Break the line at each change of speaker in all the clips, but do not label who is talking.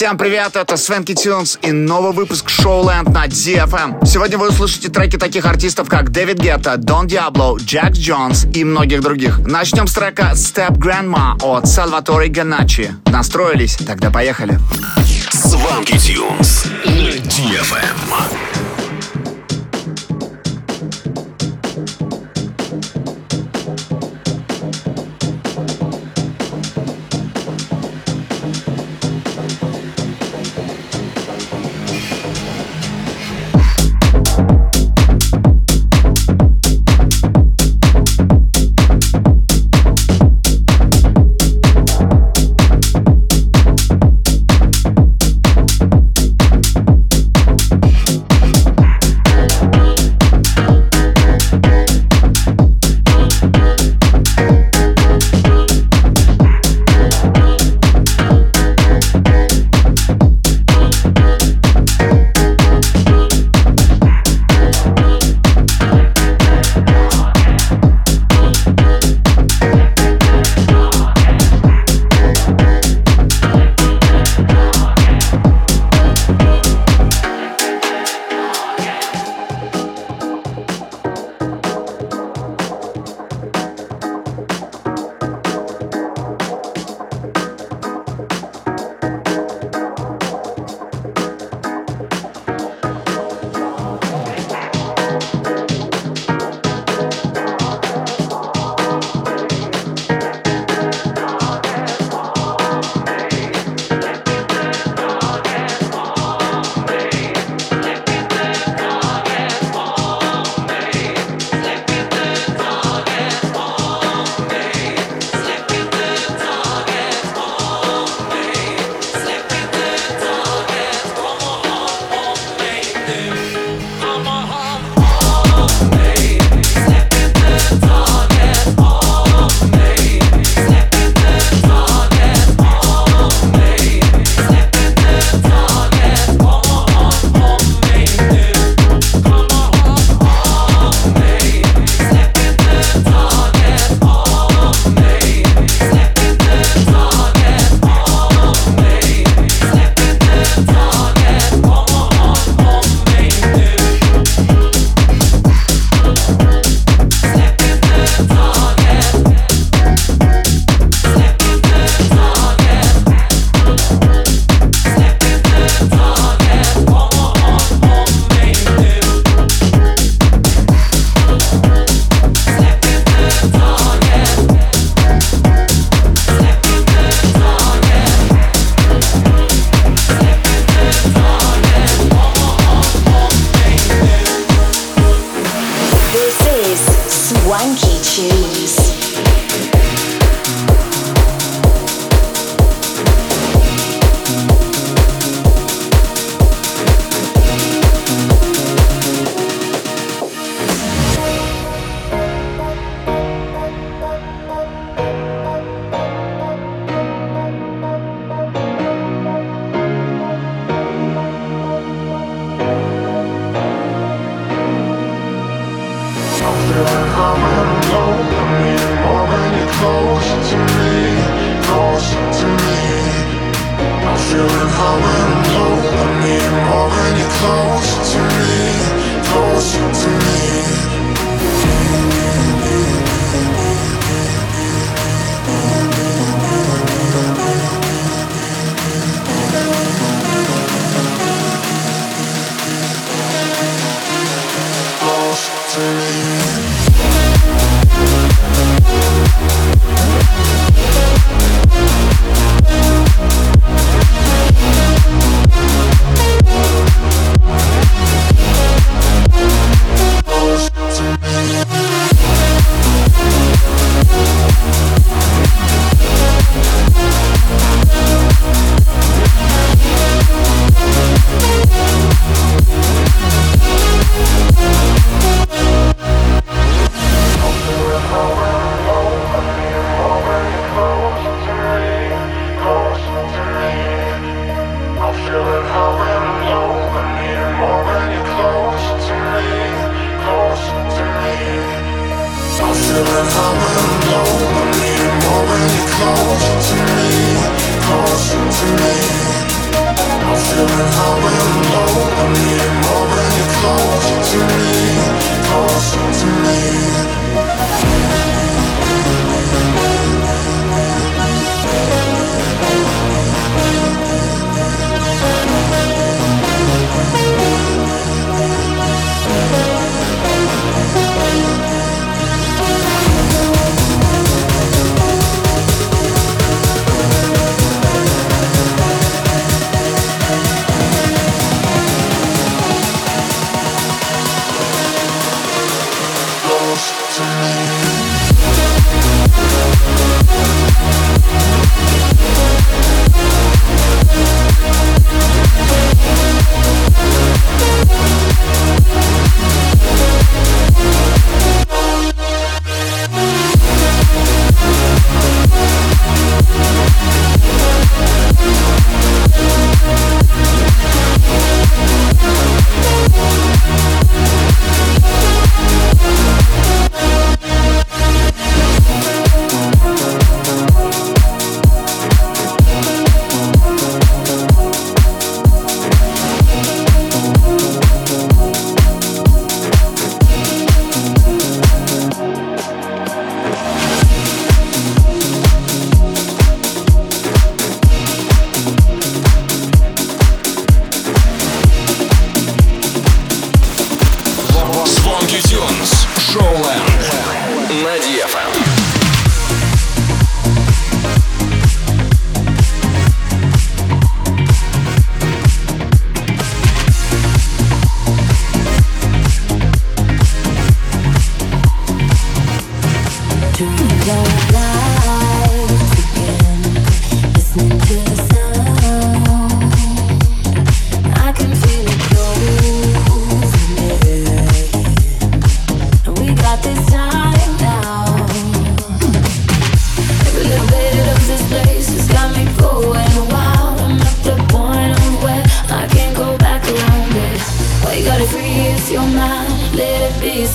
Всем привет, это Свенки Тюнс и новый выпуск Showland на DFM. Сегодня вы услышите треки таких артистов, как Дэвид Гетта, Дон Диабло, Джекс Джонс и многих других. Начнем с трека Step Grandma от Салваторе Ганачи. Настроились? Тогда поехали.
Сванки Тюнс на DFM.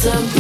some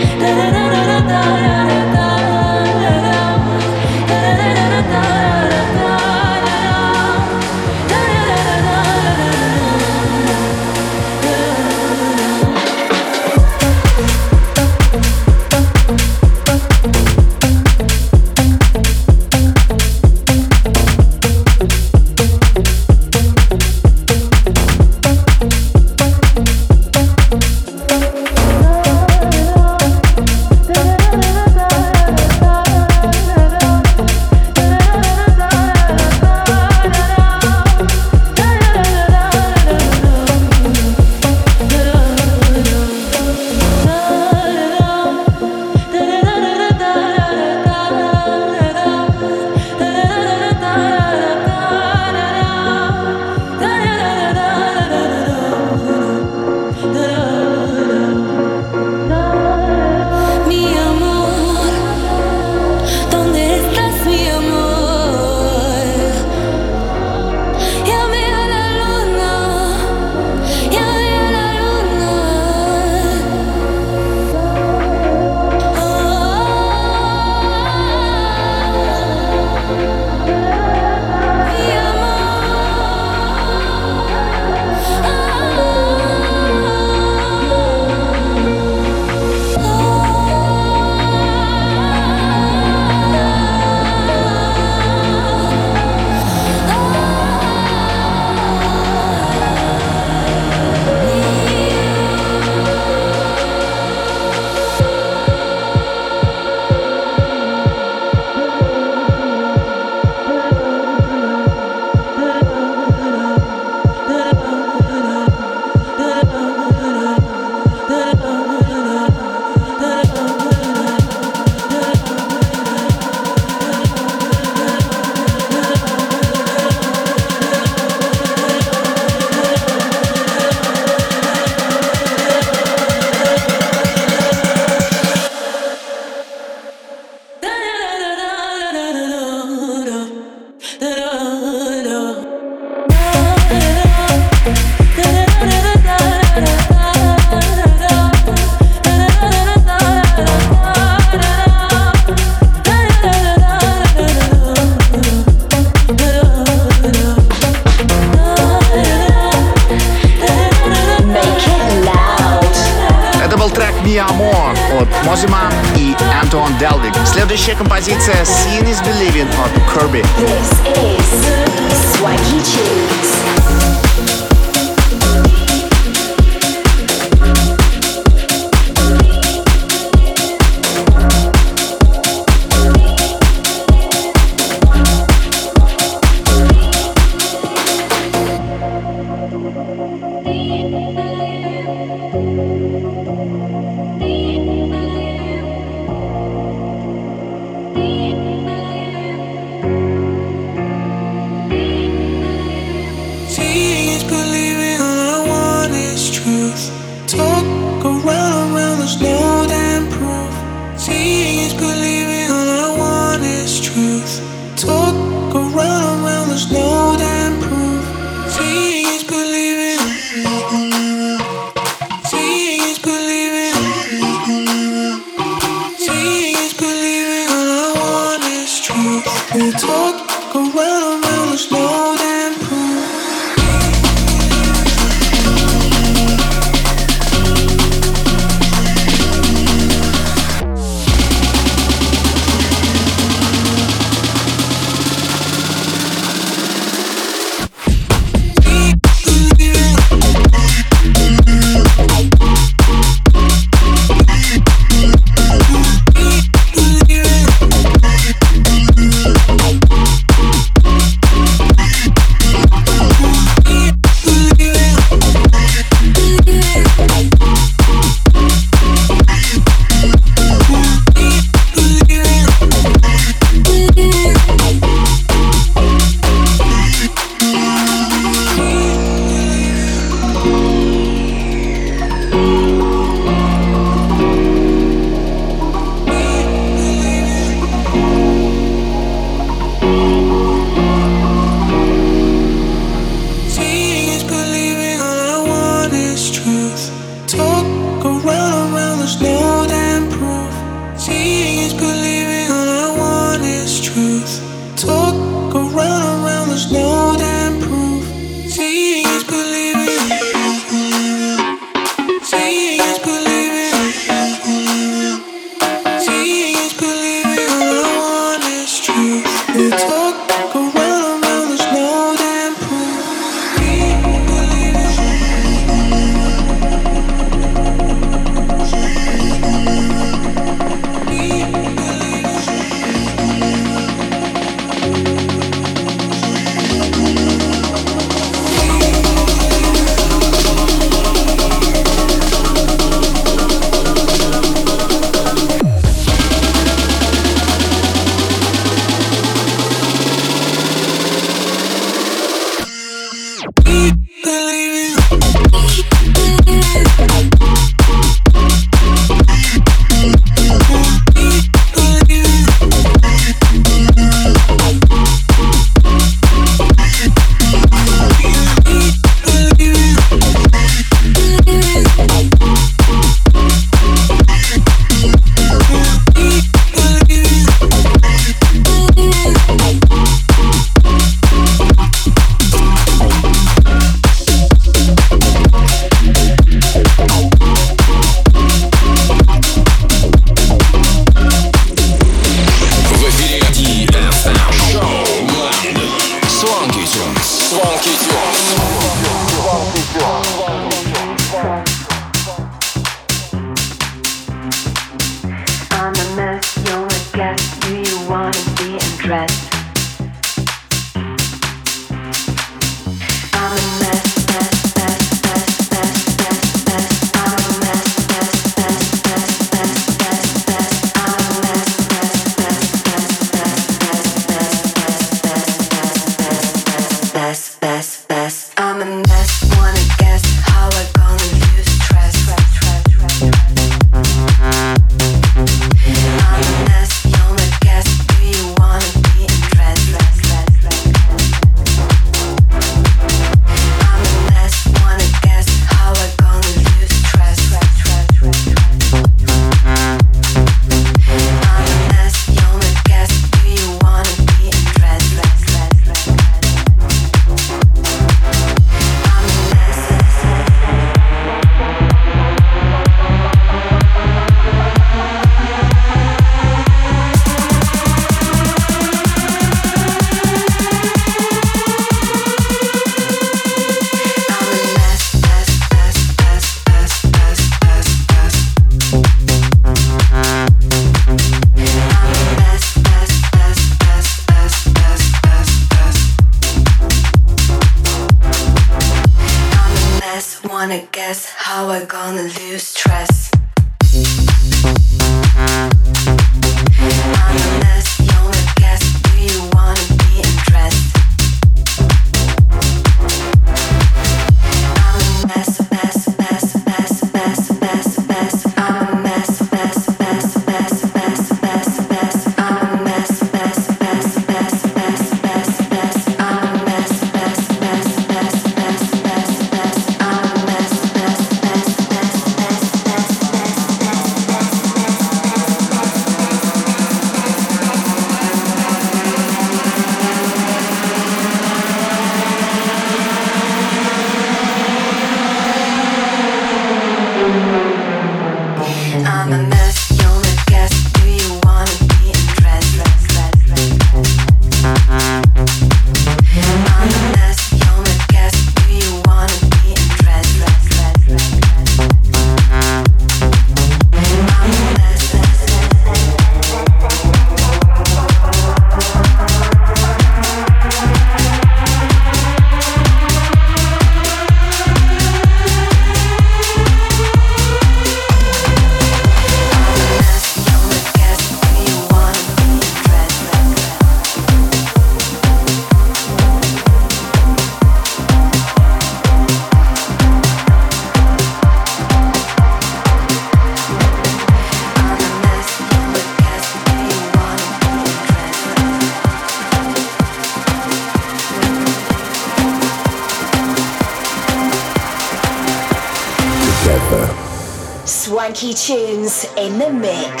in
the mix.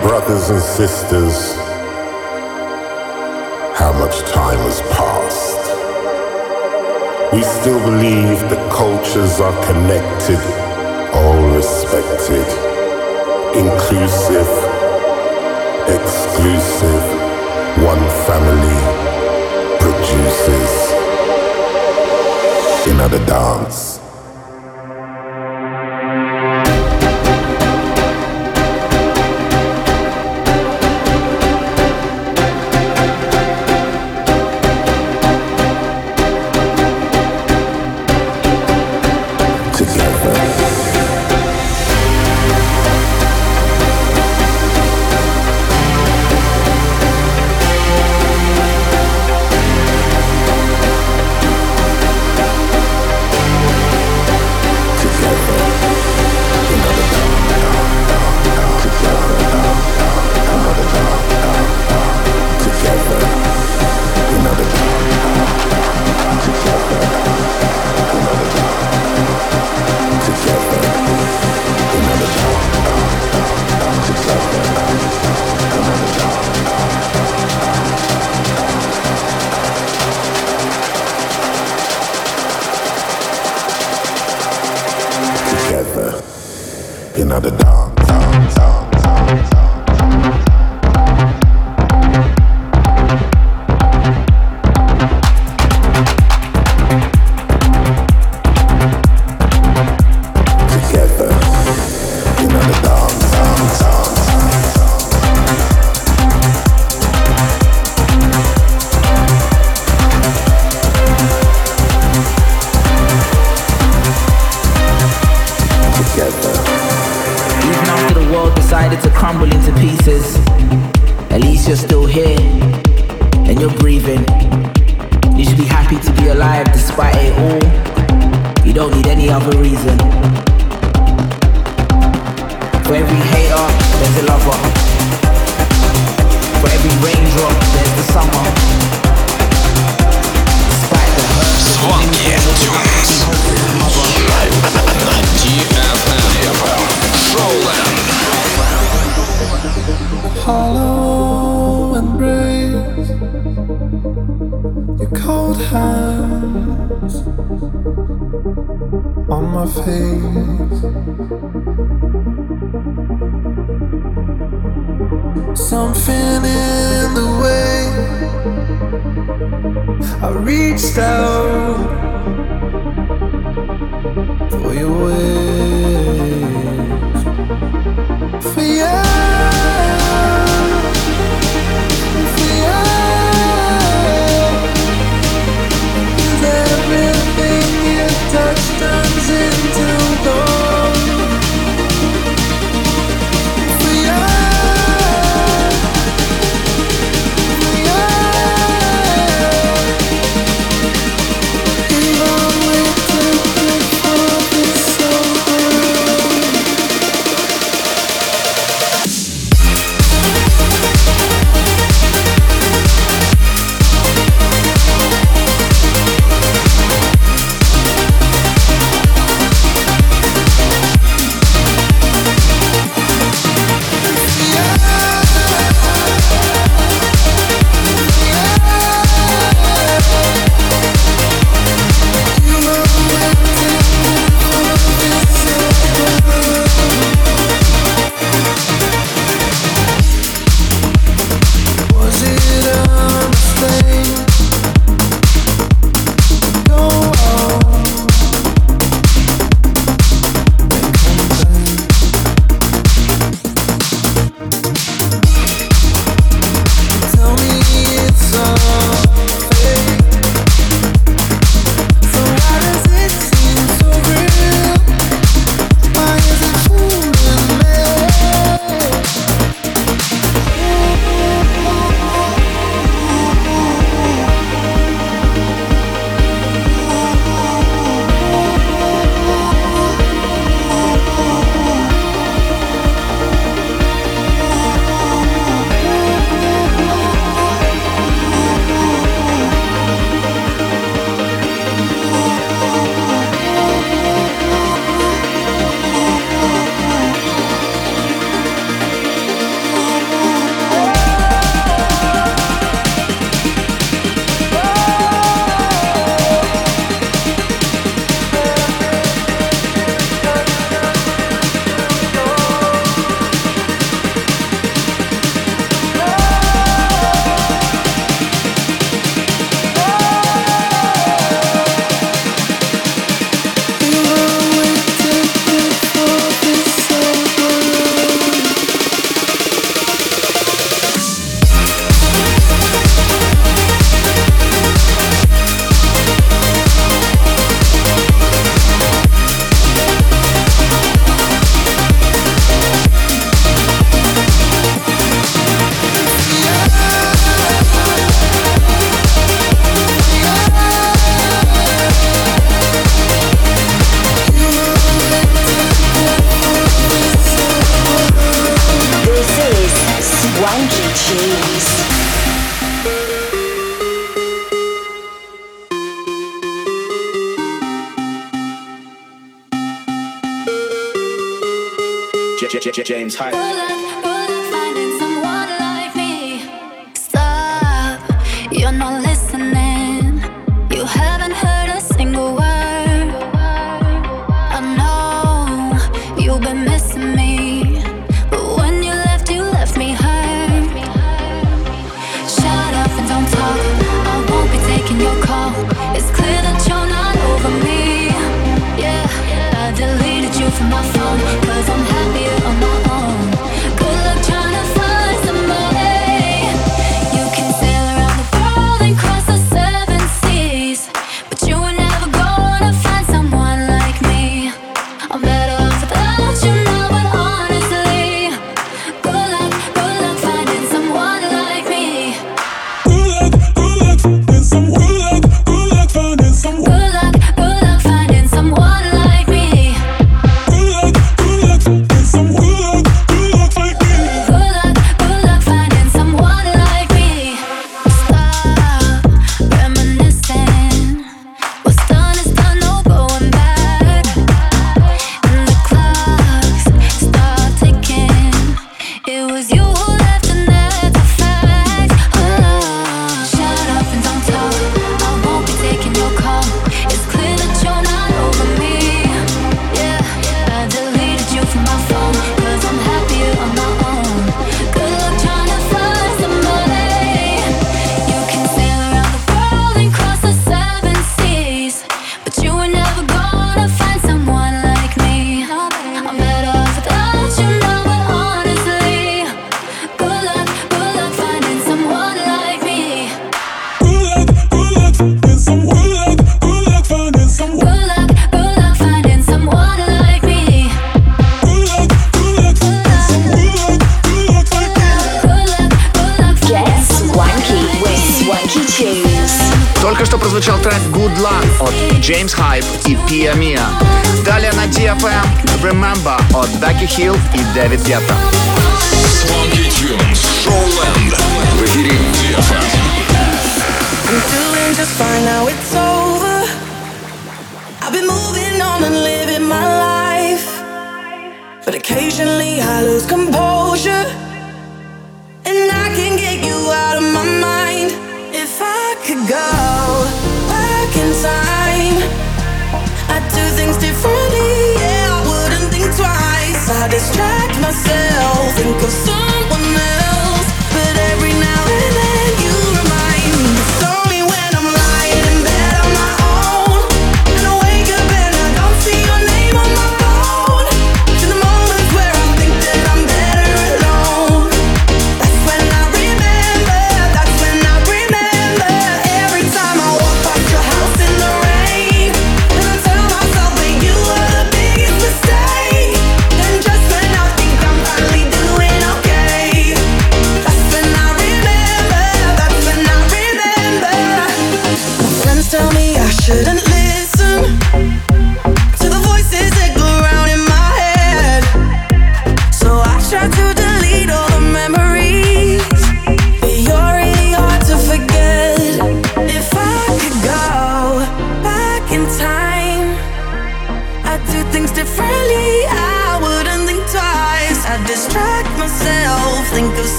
brothers and sisters, how much time has passed. We still believe that cultures are connected inclusive, exclusive, one family produces another dance.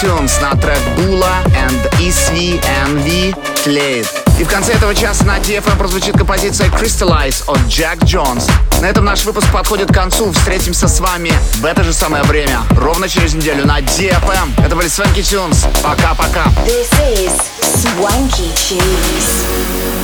Tunes на трек Була and ECNV тлеет. И в конце этого часа на DFM прозвучит композиция Crystallize от Jack Jones. На этом наш выпуск подходит к концу. Встретимся с вами в это же самое время, ровно через неделю на DFM. Это были Swanky Tunes. Пока-пока.
This is Swanky Tunes.